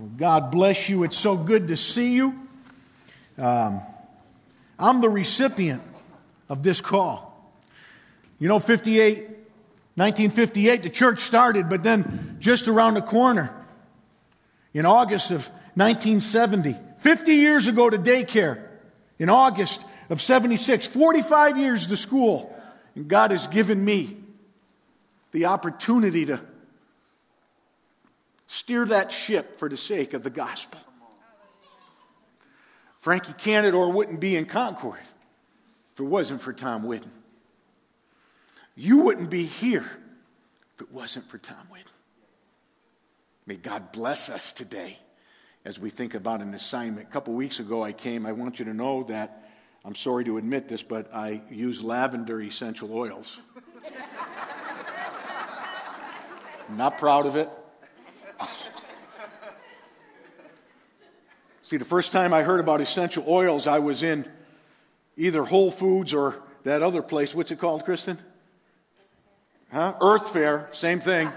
Well, God bless you. It's so good to see you. Um, I'm the recipient of this call. You know, 58, 1958, the church started, but then just around the corner, in August of 1970, 50 years ago to daycare, in August of 76, 45 years to school, and God has given me the opportunity to steer that ship for the sake of the gospel. Frankie Cantadore wouldn't be in Concord if it wasn't for Tom Whitten. You wouldn't be here if it wasn't for Tom Whitten. May God bless us today as we think about an assignment. A couple weeks ago, I came. I want you to know that I'm sorry to admit this, but I use lavender essential oils. I'm not proud of it. See, the first time I heard about essential oils, I was in either Whole Foods or that other place. What's it called, Kristen? Huh? Earth Fare, same thing.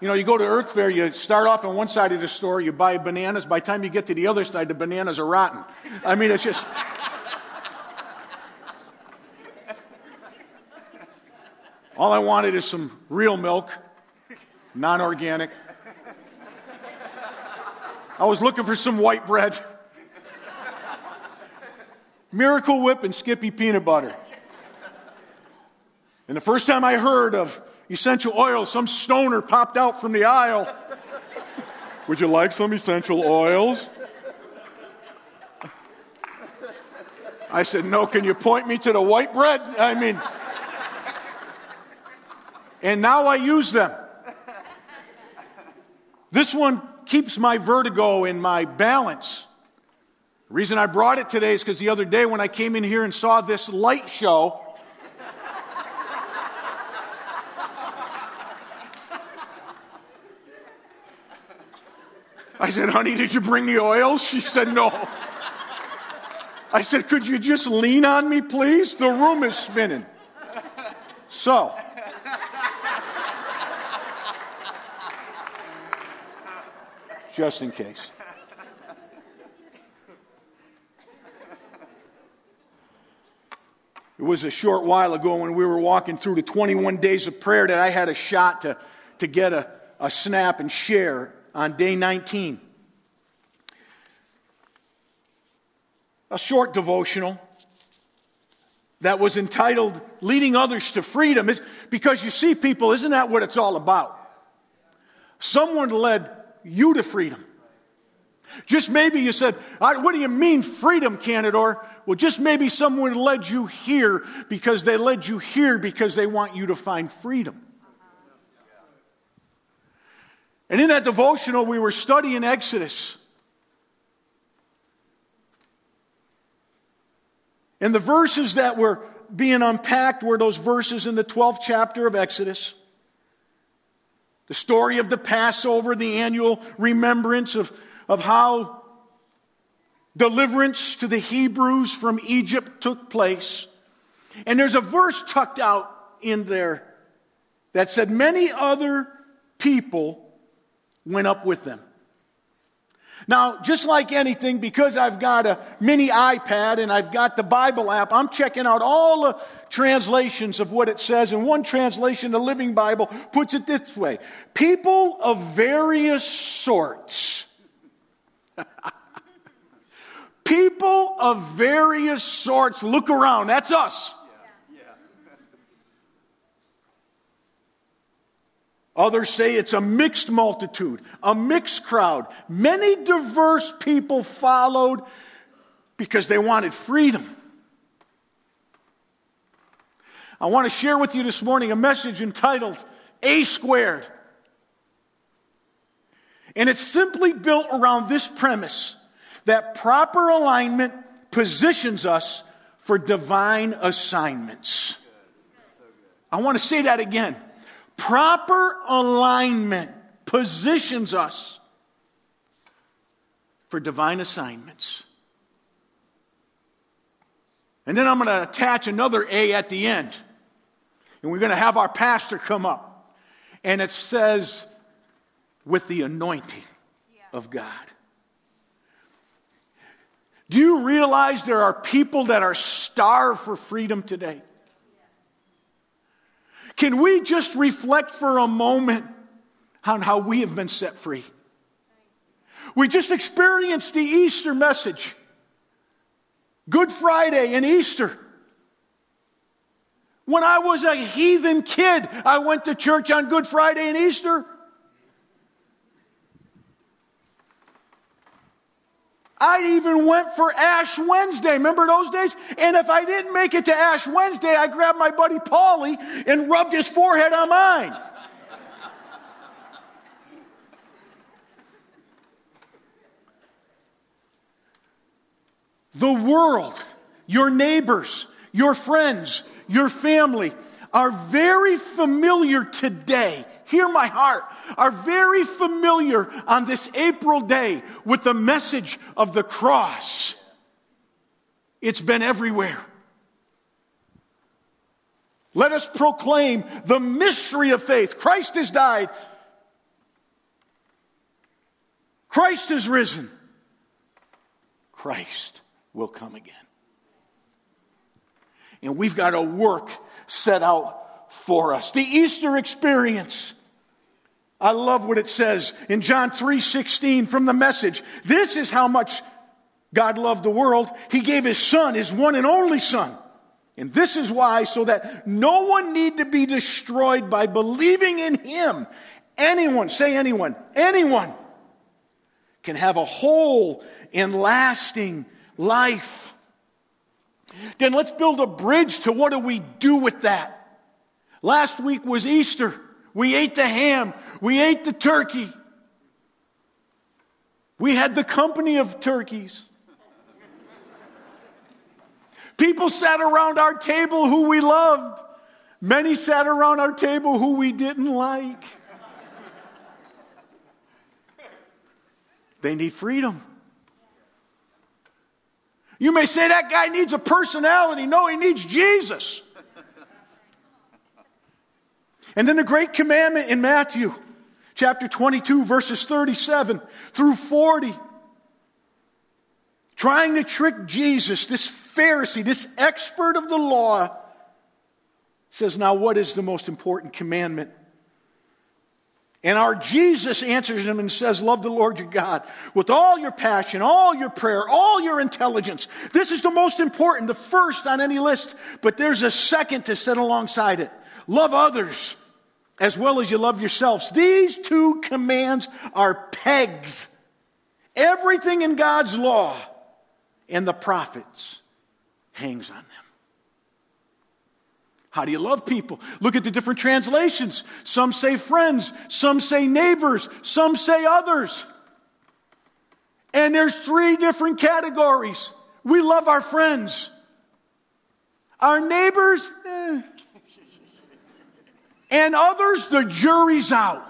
You know, you go to Earth Fare, you start off on one side of the store, you buy bananas. By the time you get to the other side, the bananas are rotten. I mean, it's just. All I wanted is some real milk, non organic. I was looking for some white bread. Miracle Whip and Skippy peanut butter. And the first time I heard of essential oil, some stoner popped out from the aisle. Would you like some essential oils? I said, No, can you point me to the white bread? I mean, and now I use them. This one keeps my vertigo and my balance. The reason I brought it today is because the other day when I came in here and saw this light show, I said, honey, did you bring the oils? She said, no. I said, could you just lean on me, please? The room is spinning. So, just in case. It was a short while ago when we were walking through the 21 days of prayer that I had a shot to, to get a, a snap and share on day 19. A short devotional that was entitled Leading Others to Freedom. Is because you see, people, isn't that what it's all about? Someone led you to freedom. Just maybe you said, What do you mean freedom, Cantadore? Well, just maybe someone led you here because they led you here because they want you to find freedom. And in that devotional, we were studying Exodus. And the verses that were being unpacked were those verses in the 12th chapter of Exodus. The story of the Passover, the annual remembrance of, of how deliverance to the Hebrews from Egypt took place. And there's a verse tucked out in there that said, Many other people went up with them. Now, just like anything, because I've got a mini iPad and I've got the Bible app, I'm checking out all the translations of what it says. And one translation, the Living Bible, puts it this way People of various sorts. People of various sorts. Look around. That's us. Others say it's a mixed multitude, a mixed crowd. Many diverse people followed because they wanted freedom. I want to share with you this morning a message entitled A Squared. And it's simply built around this premise that proper alignment positions us for divine assignments. I want to say that again. Proper alignment positions us for divine assignments. And then I'm going to attach another A at the end. And we're going to have our pastor come up. And it says, with the anointing of God. Do you realize there are people that are starved for freedom today? Can we just reflect for a moment on how we have been set free? We just experienced the Easter message. Good Friday and Easter. When I was a heathen kid, I went to church on Good Friday and Easter. I even went for Ash Wednesday. Remember those days? And if I didn't make it to Ash Wednesday, I grabbed my buddy Paulie and rubbed his forehead on mine. the world, your neighbors, your friends, your family are very familiar today. Hear my heart. Are very familiar on this April day with the message of the cross. It's been everywhere. Let us proclaim the mystery of faith. Christ has died. Christ has risen. Christ will come again. And we've got a work set out for us. The Easter experience. I love what it says in John 3:16 from the message. This is how much God loved the world. He gave his son, his one and only son. And this is why so that no one need to be destroyed by believing in him. Anyone, say anyone, anyone can have a whole and lasting life. Then let's build a bridge to what do we do with that? Last week was Easter. We ate the ham. We ate the turkey. We had the company of turkeys. People sat around our table who we loved. Many sat around our table who we didn't like. They need freedom. You may say that guy needs a personality. No, he needs Jesus. And then the great commandment in Matthew chapter 22, verses 37 through 40. Trying to trick Jesus, this Pharisee, this expert of the law, says, Now, what is the most important commandment? And our Jesus answers him and says, Love the Lord your God with all your passion, all your prayer, all your intelligence. This is the most important, the first on any list, but there's a second to sit alongside it. Love others as well as you love yourselves. These two commands are pegs. Everything in God's law and the prophets hangs on them. How do you love people? Look at the different translations. Some say friends, some say neighbors, some say others. And there's three different categories. We love our friends. Our neighbors, eh. And others, the jury's out.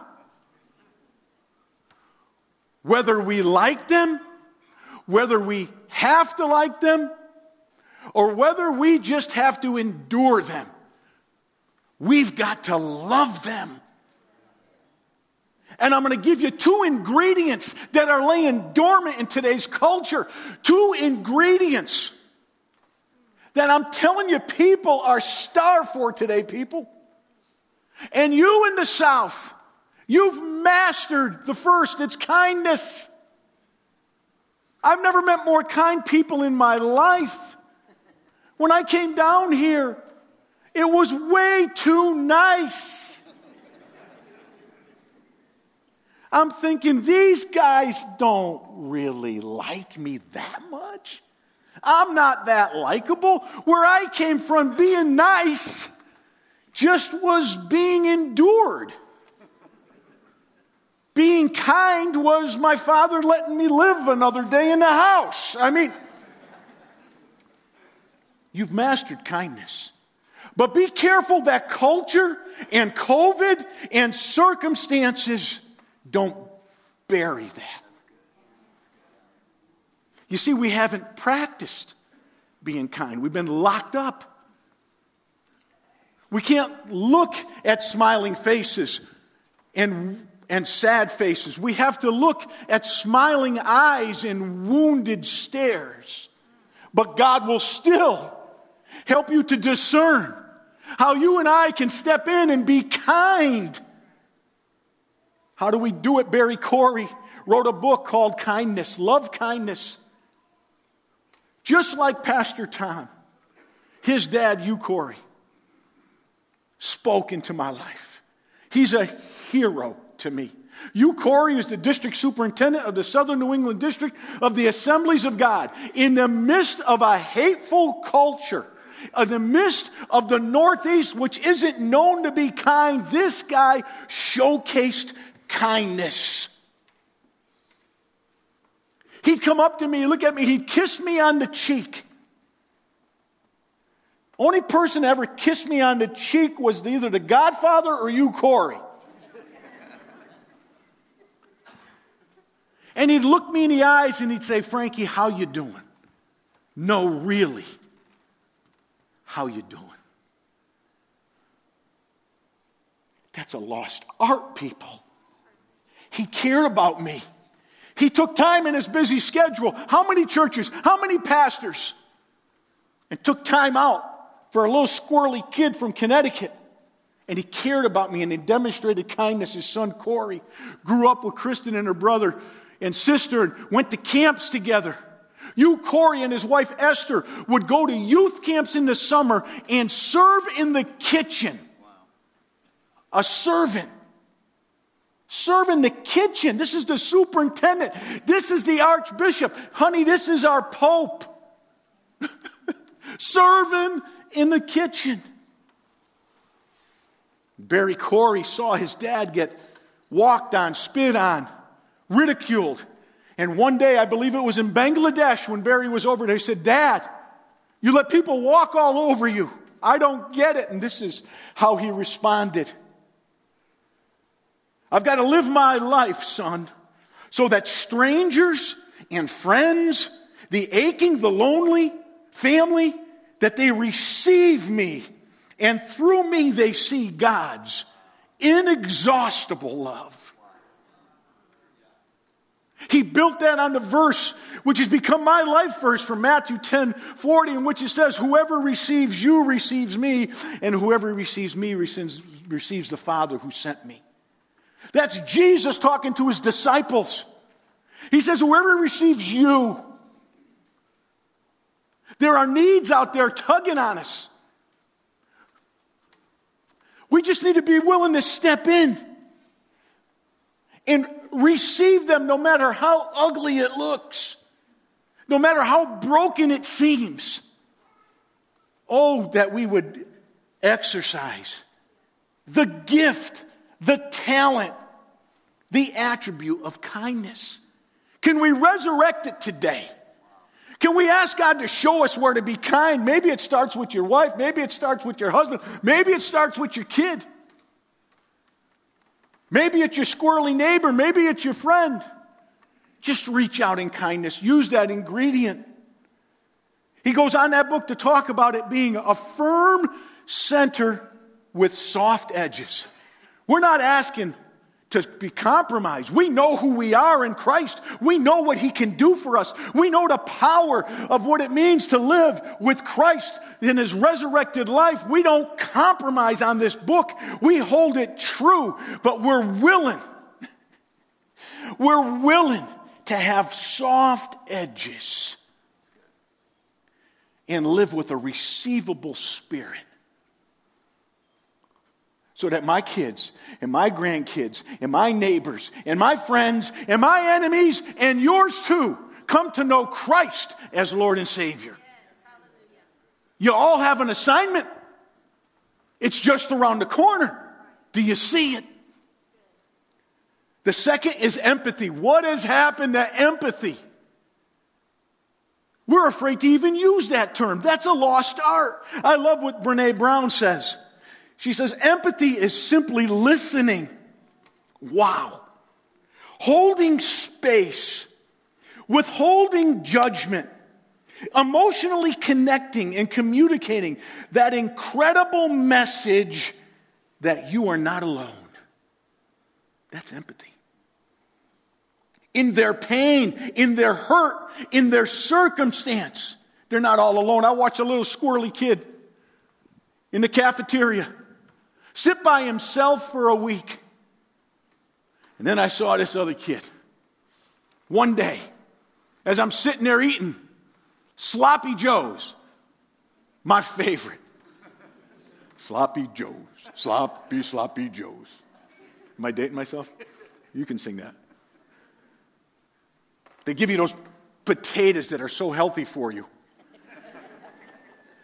Whether we like them, whether we have to like them, or whether we just have to endure them. We've got to love them. And I'm going to give you two ingredients that are laying dormant in today's culture. Two ingredients that I'm telling you people are starved for today, people. And you in the South, you've mastered the first, it's kindness. I've never met more kind people in my life. When I came down here, it was way too nice. I'm thinking, these guys don't really like me that much. I'm not that likable. Where I came from, being nice just was being endured. Being kind was my father letting me live another day in the house. I mean, you've mastered kindness. But be careful that culture and COVID and circumstances don't bury that. You see, we haven't practiced being kind, we've been locked up. We can't look at smiling faces and, and sad faces. We have to look at smiling eyes and wounded stares. But God will still help you to discern how you and I can step in and be kind. How do we do it? Barry Corey wrote a book called Kindness, Love Kindness. Just like Pastor Tom, his dad, you, Corey, spoke into my life. He's a hero to me. You, Corey is the district superintendent of the Southern New England District of the Assemblies of God. In the midst of a hateful culture, in the midst of the Northeast, which isn't known to be kind, this guy showcased kindness. He'd come up to me, look at me, he'd kiss me on the cheek. Only person ever kissed me on the cheek was either the Godfather or you, Corey. And he'd look me in the eyes and he'd say, Frankie, how you doing? No, really. How you doing? That's a lost art, people. He cared about me. He took time in his busy schedule. How many churches? How many pastors? And took time out for a little squirrely kid from Connecticut. And he cared about me and he demonstrated kindness. His son Corey grew up with Kristen and her brother and sister and went to camps together. You, Corey and his wife Esther would go to youth camps in the summer and serve in the kitchen. A servant. Serve in the kitchen. This is the superintendent. This is the archbishop. Honey, this is our pope. Serving in the kitchen. Barry Corey saw his dad get walked on, spit on, ridiculed. And one day, I believe it was in Bangladesh when Barry was over there, he said, Dad, you let people walk all over you. I don't get it. And this is how he responded I've got to live my life, son, so that strangers and friends, the aching, the lonely, family, that they receive me. And through me, they see God's inexhaustible love. He built that on the verse which has become my life verse from Matthew 10 40, in which it says, Whoever receives you receives me, and whoever receives me receives, receives the Father who sent me. That's Jesus talking to his disciples. He says, Whoever receives you, there are needs out there tugging on us. We just need to be willing to step in and receive them no matter how ugly it looks, no matter how broken it seems. Oh, that we would exercise the gift, the talent, the attribute of kindness. Can we resurrect it today? Can we ask God to show us where to be kind? Maybe it starts with your wife. Maybe it starts with your husband. Maybe it starts with your kid. Maybe it's your squirrely neighbor. Maybe it's your friend. Just reach out in kindness. Use that ingredient. He goes on that book to talk about it being a firm center with soft edges. We're not asking to be compromised. We know who we are in Christ. We know what He can do for us. We know the power of what it means to live with Christ in His resurrected life. We don't compromise on this book. We hold it true, but we're willing. We're willing to have soft edges and live with a receivable spirit so that my kids and my grandkids and my neighbors and my friends and my enemies and yours too come to know Christ as Lord and Savior. You all have an assignment. It's just around the corner. Do you see it? The second is empathy. What has happened to empathy? We're afraid to even use that term. That's a lost art. I love what Brene Brown says. She says, empathy is simply listening. Wow. Holding space, withholding judgment, emotionally connecting and communicating that incredible message that you are not alone. That's empathy. In their pain, in their hurt, in their circumstance, they're not all alone. I watched a little squirrely kid in the cafeteria sit by himself for a week. And then I saw this other kid. One day, as I'm sitting there eating sloppy joes, my favorite. Sloppy Joes. Sloppy, sloppy Joes. Am I dating myself? You can sing that. They give you those potatoes that are so healthy for you.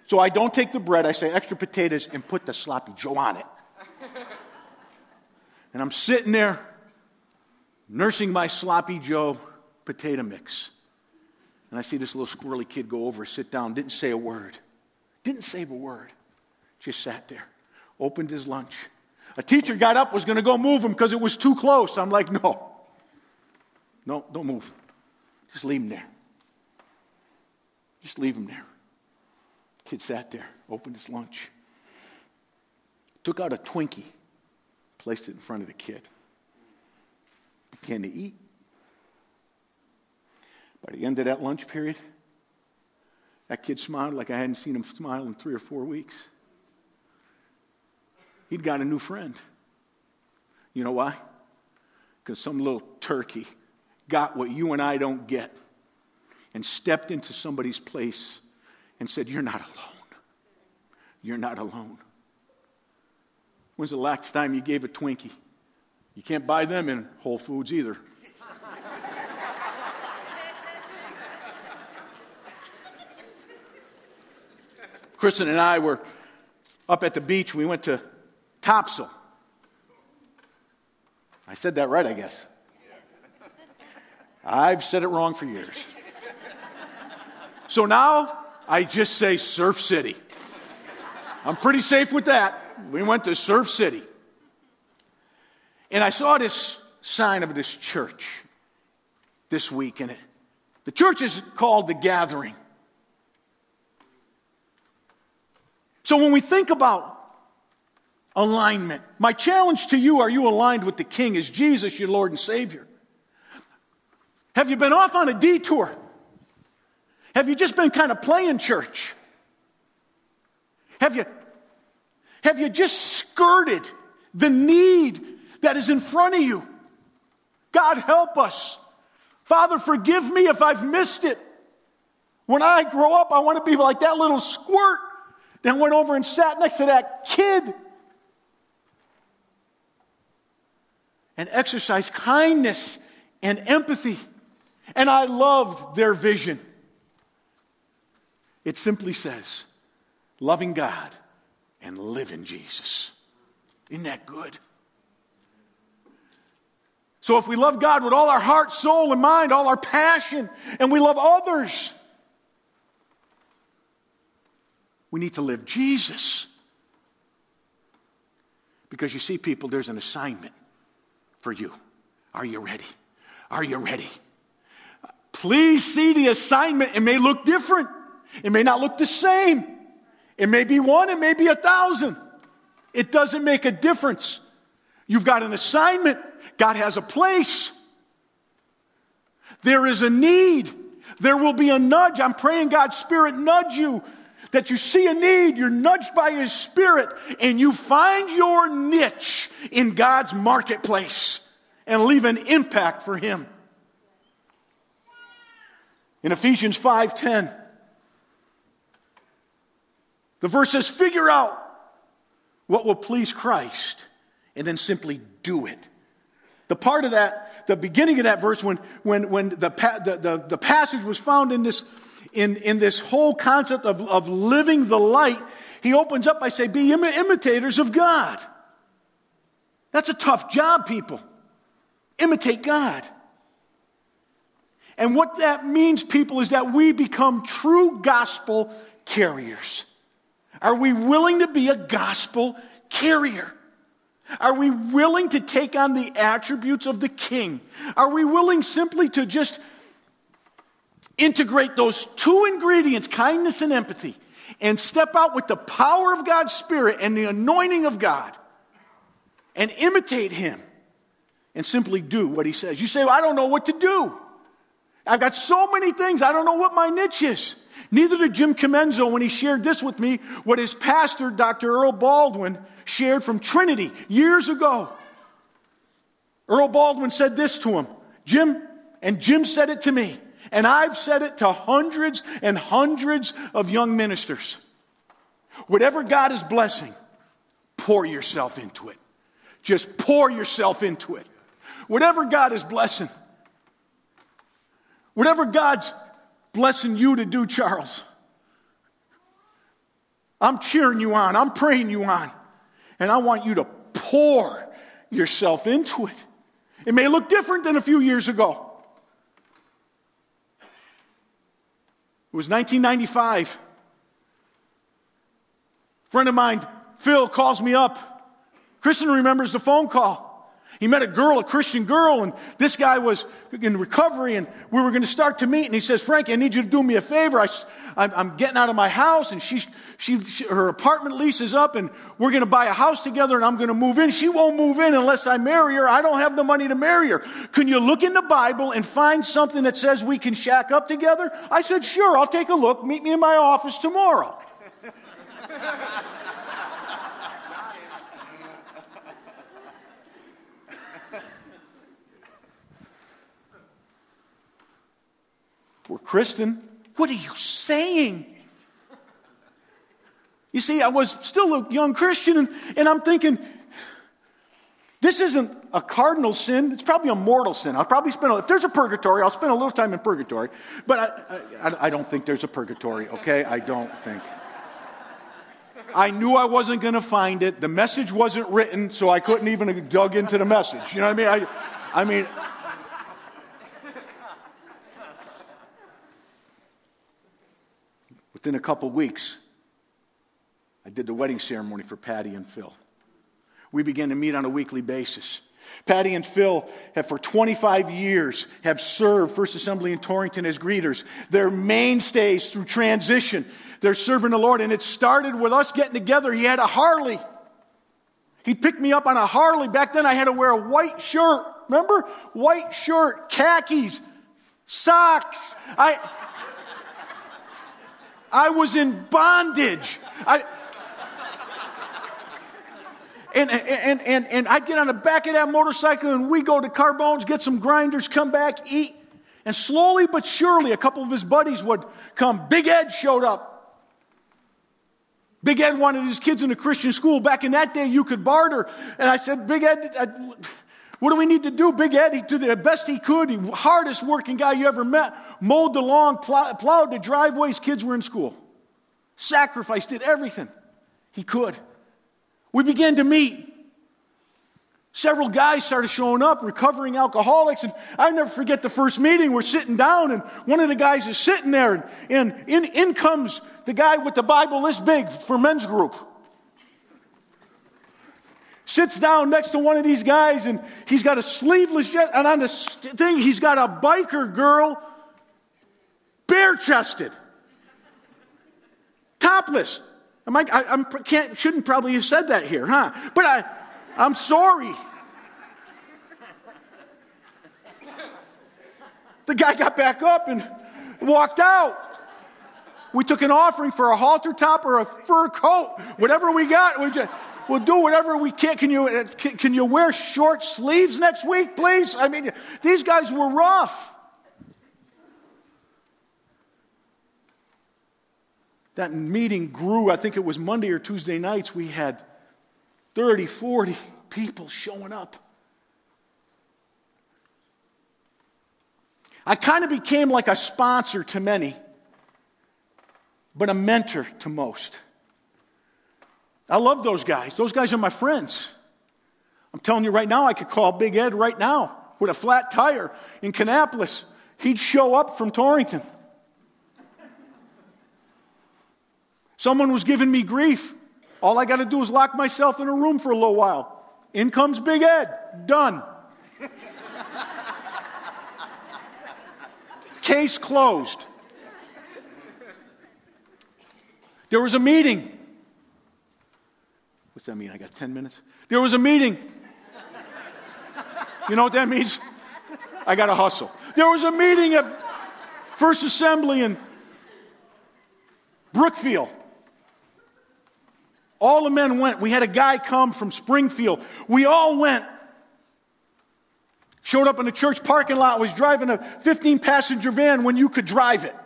So I don't take the bread, I say extra potatoes and put the sloppy Joe on it. And I'm sitting there nursing my sloppy Joe potato mix. And I see this little squirrely kid go over, sit down, didn't say a word. Didn't say a word. Just sat there, opened his lunch. A teacher got up, was going to go move him because it was too close. I'm like, no. No, don't move. Just leave him there. Just leave him there. Kid sat there, opened his lunch, took out a Twinkie, placed it in front of the kid, began to eat. By the end of that lunch period, that kid smiled like I hadn't seen him smile in three or four weeks. He'd got a new friend. You know why? Because some little turkey got what you and I don't get and stepped into somebody's place and said, You're not alone. You're not alone. When's the last time you gave a Twinkie? You can't buy them in Whole Foods either. Kristen and I were up at the beach. We went to Topsail. I said that right, I guess. I've said it wrong for years. So now I just say Surf City. I'm pretty safe with that. We went to Surf City. And I saw this sign of this church this week, and it, the church is called The Gathering. So when we think about alignment, my challenge to you are you aligned with the King? Is Jesus your Lord and Savior? Have you been off on a detour? Have you just been kind of playing church? Have you, have you just skirted the need that is in front of you? God, help us. Father, forgive me if I've missed it. When I grow up, I want to be like that little squirt that went over and sat next to that kid and exercised kindness and empathy. And I loved their vision. It simply says, loving God and live in Jesus. Isn't that good? So if we love God with all our heart, soul, and mind, all our passion, and we love others, we need to live Jesus. Because you see, people, there's an assignment for you. Are you ready? Are you ready? Please see the assignment. It may look different. It may not look the same. It may be one, it may be a thousand. It doesn't make a difference. You've got an assignment, God has a place. There is a need. There will be a nudge. I'm praying God's Spirit nudge you. That you see a need, you're nudged by His Spirit, and you find your niche in God's marketplace and leave an impact for Him. In Ephesians 5:10, the verse says, figure out what will please Christ and then simply do it. The part of that, the beginning of that verse, when, when, when the, the, the, the passage was found in this, in, in this whole concept of, of living the light, he opens up by saying, Be imitators of God. That's a tough job, people. Imitate God. And what that means, people, is that we become true gospel carriers. Are we willing to be a gospel carrier? Are we willing to take on the attributes of the king? Are we willing simply to just integrate those two ingredients, kindness and empathy, and step out with the power of God's Spirit and the anointing of God and imitate Him and simply do what he says. You say, well, I don't know what to do. I've got so many things. I don't know what my niche is. Neither did Jim Comenzo when he shared this with me, what his pastor, Dr. Earl Baldwin, shared from Trinity years ago. Earl Baldwin said this to him Jim, and Jim said it to me, and I've said it to hundreds and hundreds of young ministers. Whatever God is blessing, pour yourself into it. Just pour yourself into it. Whatever God is blessing, whatever God's blessing you to do, Charles, I'm cheering you on, I'm praying you on, and I want you to pour yourself into it. It may look different than a few years ago. It was 1995. A friend of mine, Phil, calls me up. Kristen remembers the phone call. He met a girl, a Christian girl, and this guy was in recovery, and we were going to start to meet. And he says, Frankie, I need you to do me a favor. I, am getting out of my house, and she, she, she, her apartment lease is up, and we're going to buy a house together, and I'm going to move in. She won't move in unless I marry her. I don't have the money to marry her. Can you look in the Bible and find something that says we can shack up together? I said, Sure, I'll take a look. Meet me in my office tomorrow. Poor Kristen, what are you saying? You see, I was still a young Christian, and, and I'm thinking, this isn't a cardinal sin. It's probably a mortal sin. I'll probably spend, a, if there's a purgatory, I'll spend a little time in purgatory. But I, I, I don't think there's a purgatory, okay? I don't think. I knew I wasn't going to find it. The message wasn't written, so I couldn't even dug into the message. You know what I mean? I, I mean, Within a couple weeks, I did the wedding ceremony for Patty and Phil. We began to meet on a weekly basis. Patty and Phil have for 25 years have served First Assembly in Torrington as greeters. They're mainstays through transition. They're serving the Lord. And it started with us getting together. He had a Harley. He picked me up on a Harley. Back then I had to wear a white shirt. Remember? White shirt, khakis, socks. I, I was in bondage. I, and, and, and, and I'd get on the back of that motorcycle and we go to Carbones, get some grinders, come back, eat. And slowly but surely, a couple of his buddies would come. Big Ed showed up. Big Ed wanted his kids in a Christian school. Back in that day, you could barter. And I said, Big Ed, I, what do we need to do? Big Ed, he did the best he could. Hardest working guy you ever met. Mowed the lawn, plowed the driveways. Kids were in school. Sacrificed, did everything he could. We began to meet. Several guys started showing up, recovering alcoholics, and I never forget the first meeting. We're sitting down, and one of the guys is sitting there, and, and in, in comes the guy with the Bible this big for men's group sits down next to one of these guys and he's got a sleeveless and on the thing he's got a biker girl bare chested. Topless. Am I, I I'm, can't, shouldn't probably have said that here huh? But I I'm sorry. The guy got back up and walked out. We took an offering for a halter top or a fur coat. Whatever we got we just We'll do whatever we can. Can you, uh, can you wear short sleeves next week, please? I mean, these guys were rough. That meeting grew. I think it was Monday or Tuesday nights. We had 30, 40 people showing up. I kind of became like a sponsor to many, but a mentor to most. I love those guys. Those guys are my friends. I'm telling you right now, I could call Big Ed right now with a flat tire in Kannapolis. He'd show up from Torrington. Someone was giving me grief. All I got to do is lock myself in a room for a little while. In comes Big Ed. Done. Case closed. There was a meeting. What's that mean? I got 10 minutes? There was a meeting. You know what that means? I got to hustle. There was a meeting at First Assembly in Brookfield. All the men went. We had a guy come from Springfield. We all went. Showed up in the church parking lot, was driving a 15 passenger van when you could drive it.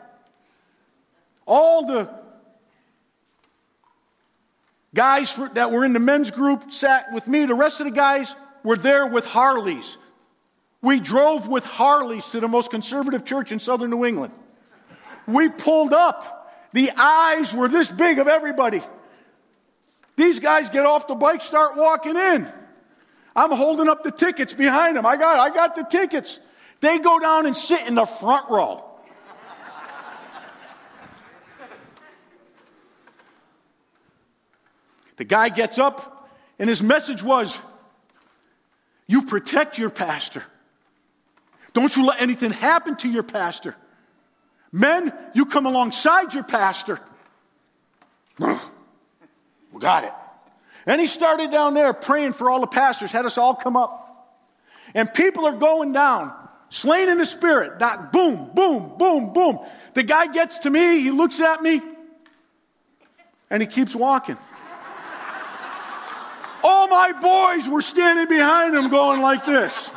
All the guys that were in the men's group sat with me. The rest of the guys were there with Harleys. We drove with Harleys to the most conservative church in southern New England. We pulled up. The eyes were this big of everybody. These guys get off the bike, start walking in. I'm holding up the tickets behind them. I got, I got the tickets. They go down and sit in the front row. The guy gets up, and his message was You protect your pastor. Don't you let anything happen to your pastor. Men, you come alongside your pastor. We got it. And he started down there praying for all the pastors, had us all come up. And people are going down, slain in the spirit. Not boom, boom, boom, boom. The guy gets to me, he looks at me, and he keeps walking. All my boys were standing behind him going like this.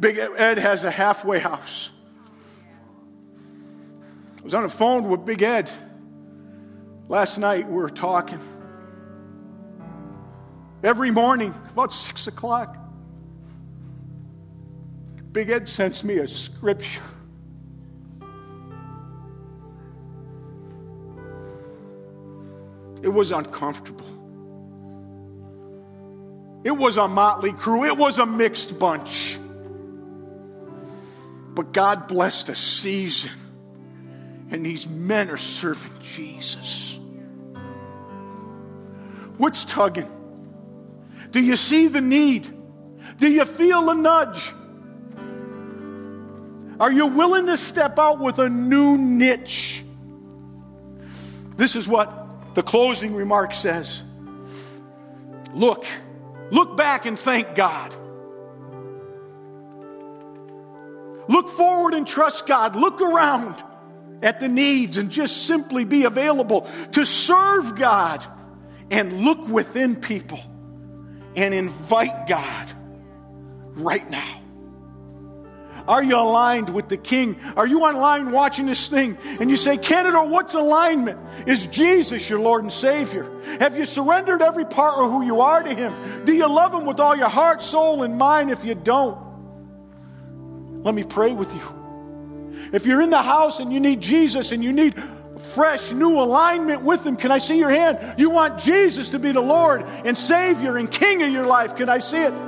Big Ed has a halfway house. I was on the phone with Big Ed. Last night we were talking. Every morning, about six o'clock, Big Ed sends me a scripture. It was uncomfortable. It was a motley crew. It was a mixed bunch. But God blessed a season and these men are serving Jesus. What's tugging? Do you see the need? Do you feel the nudge? Are you willing to step out with a new niche? This is what the closing remark says. Look, look back and thank God. Look forward and trust God. Look around at the needs and just simply be available to serve God and look within people and invite God right now. Are you aligned with the King? Are you online watching this thing and you say, Cantadore, what's alignment? Is Jesus your Lord and Savior? Have you surrendered every part of who you are to Him? Do you love Him with all your heart, soul, and mind? If you don't, let me pray with you. If you're in the house and you need Jesus and you need fresh, new alignment with Him, can I see your hand? You want Jesus to be the Lord and Savior and King of your life. Can I see it?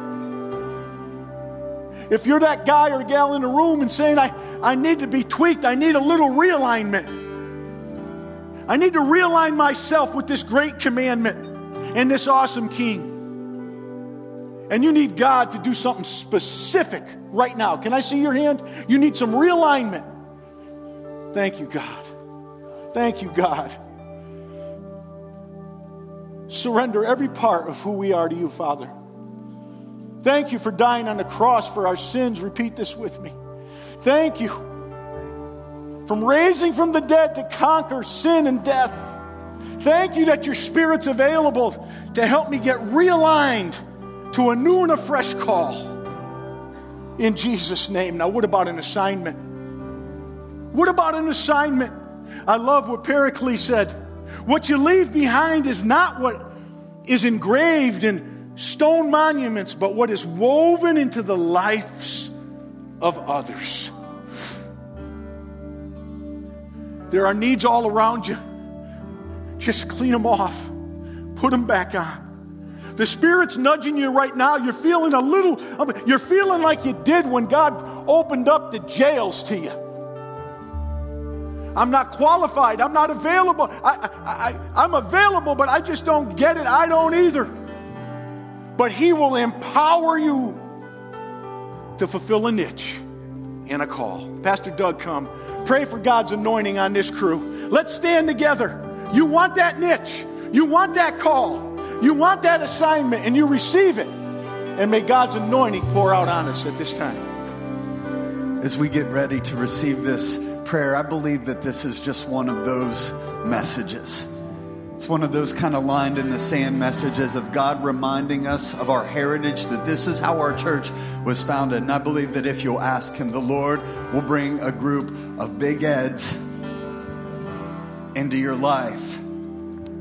If you're that guy or gal in the room and saying, I, I need to be tweaked, I need a little realignment. I need to realign myself with this great commandment and this awesome King. And you need God to do something specific right now. Can I see your hand? You need some realignment. Thank you, God. Thank you, God. Surrender every part of who we are to you, Father. Thank you for dying on the cross for our sins. Repeat this with me. Thank you from raising from the dead to conquer sin and death. Thank you that your Spirit's available to help me get realigned to a new and a fresh call. In Jesus' name. Now, what about an assignment? What about an assignment? I love what Pericles said. What you leave behind is not what is engraved in stone monuments, but what is woven into the lives of others. There are needs all around you. Just clean them off, put them back on. The Spirit's nudging you right now. You're feeling a little, you're feeling like you did when God opened up the jails to you. I'm not qualified. I'm not available. I, I, I'm available, but I just don't get it. I don't either. But He will empower you to fulfill a niche and a call. Pastor Doug, come. Pray for God's anointing on this crew. Let's stand together. You want that niche. You want that call. You want that assignment, and you receive it. And may God's anointing pour out on us at this time. As we get ready to receive this prayer, I believe that this is just one of those messages. It's one of those kind of lined in the sand messages of God reminding us of our heritage, that this is how our church was founded. And I believe that if you'll ask Him, the Lord will bring a group of big Eds into your life.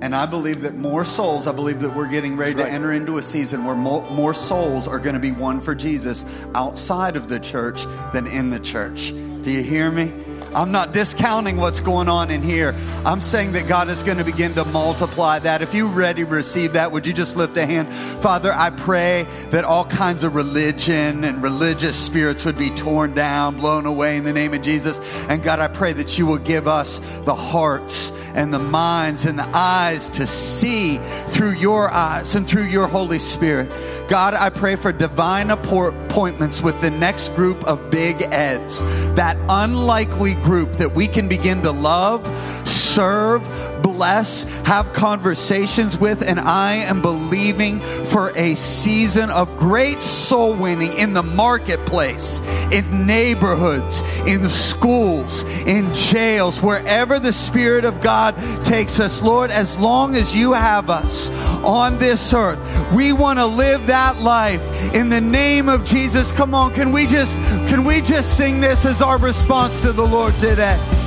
And I believe that more souls, I believe that we're getting ready to enter into a season where more, more souls are going to be won for Jesus outside of the church than in the church. Do you hear me? I'm not discounting what's going on in here. I'm saying that God is going to begin to multiply that. If you're ready to receive that, would you just lift a hand? Father, I pray that all kinds of religion and religious spirits would be torn down, blown away in the name of Jesus. And God, I pray that you will give us the hearts and the minds and the eyes to see through your eyes and through your Holy Spirit. God, I pray for divine appointments with the next group of big Eds, that unlikely group that we can begin to love, serve, bless, have conversations with, and I am believing for a season of great soul winning in the marketplace, in neighborhoods, in schools, in jails, wherever the Spirit of God takes us. Lord, as long as you have us on this earth, we want to live that life in the name of Jesus. Come on, can we just can we just sing this as our response to the Lord today?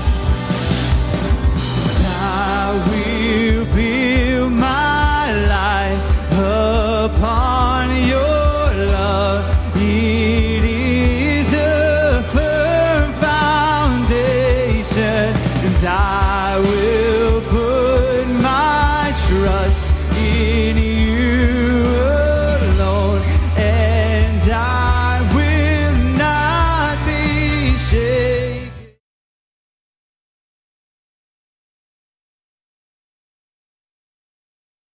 upon